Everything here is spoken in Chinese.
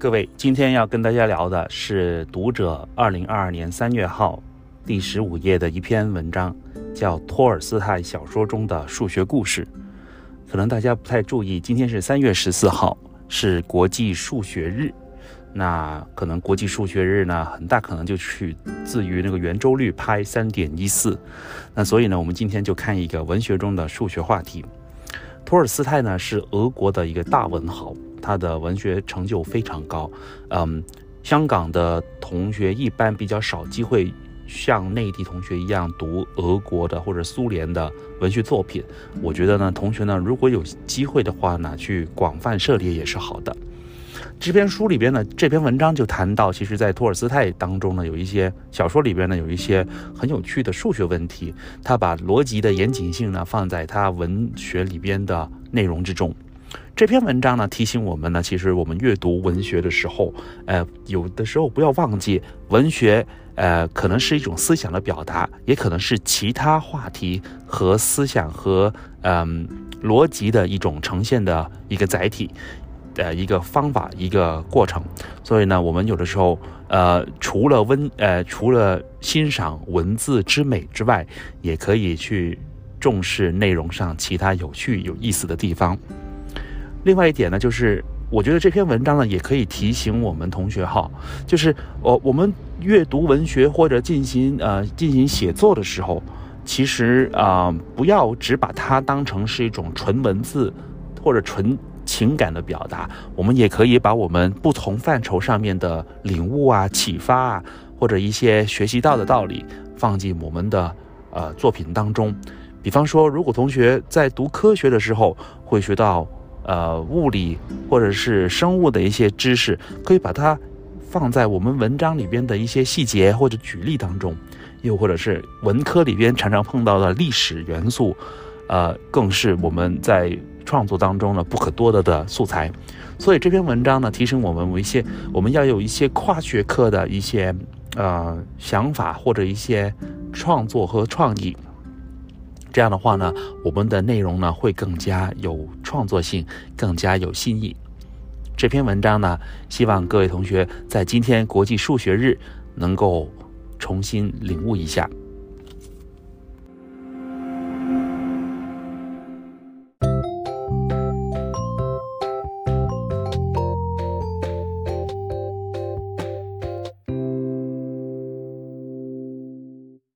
各位，今天要跟大家聊的是《读者》二零二二年三月号第十五页的一篇文章，叫《托尔斯泰小说中的数学故事》。可能大家不太注意，今天是三月十四号，是国际数学日。那可能国际数学日呢，很大可能就取自于那个圆周率派三点一四。那所以呢，我们今天就看一个文学中的数学话题。托尔斯泰呢，是俄国的一个大文豪。他的文学成就非常高，嗯，香港的同学一般比较少机会像内地同学一样读俄国的或者苏联的文学作品。我觉得呢，同学呢，如果有机会的话呢，去广泛涉猎也是好的。这篇书里边呢，这篇文章就谈到，其实，在托尔斯泰当中呢，有一些小说里边呢，有一些很有趣的数学问题，他把逻辑的严谨性呢，放在他文学里边的内容之中。这篇文章呢，提醒我们呢，其实我们阅读文学的时候，呃，有的时候不要忘记，文学，呃，可能是一种思想的表达，也可能是其他话题和思想和嗯、逻辑的一种呈现的一个载体，呃，一个方法，一个过程。所以呢，我们有的时候，呃，除了文，呃，除了欣赏文字之美之外，也可以去重视内容上其他有趣有意思的地方。另外一点呢，就是我觉得这篇文章呢，也可以提醒我们同学哈，就是我我们阅读文学或者进行呃进行写作的时候，其实啊、不要只把它当成是一种纯文字或者纯情感的表达，我们也可以把我们不同范畴上面的领悟啊、启发啊，或者一些学习到的道理，放进我们的呃作品当中。比方说，如果同学在读科学的时候会学到。呃，物理或者是生物的一些知识，可以把它放在我们文章里边的一些细节或者举例当中，又或者是文科里边常常碰到的历史元素，呃，更是我们在创作当中呢不可多得的素材。所以这篇文章呢，提醒我们有一些，我们要有一些跨学科的一些呃想法或者一些创作和创意。这样的话呢，我们的内容呢会更加有创作性，更加有新意。这篇文章呢，希望各位同学在今天国际数学日能够重新领悟一下。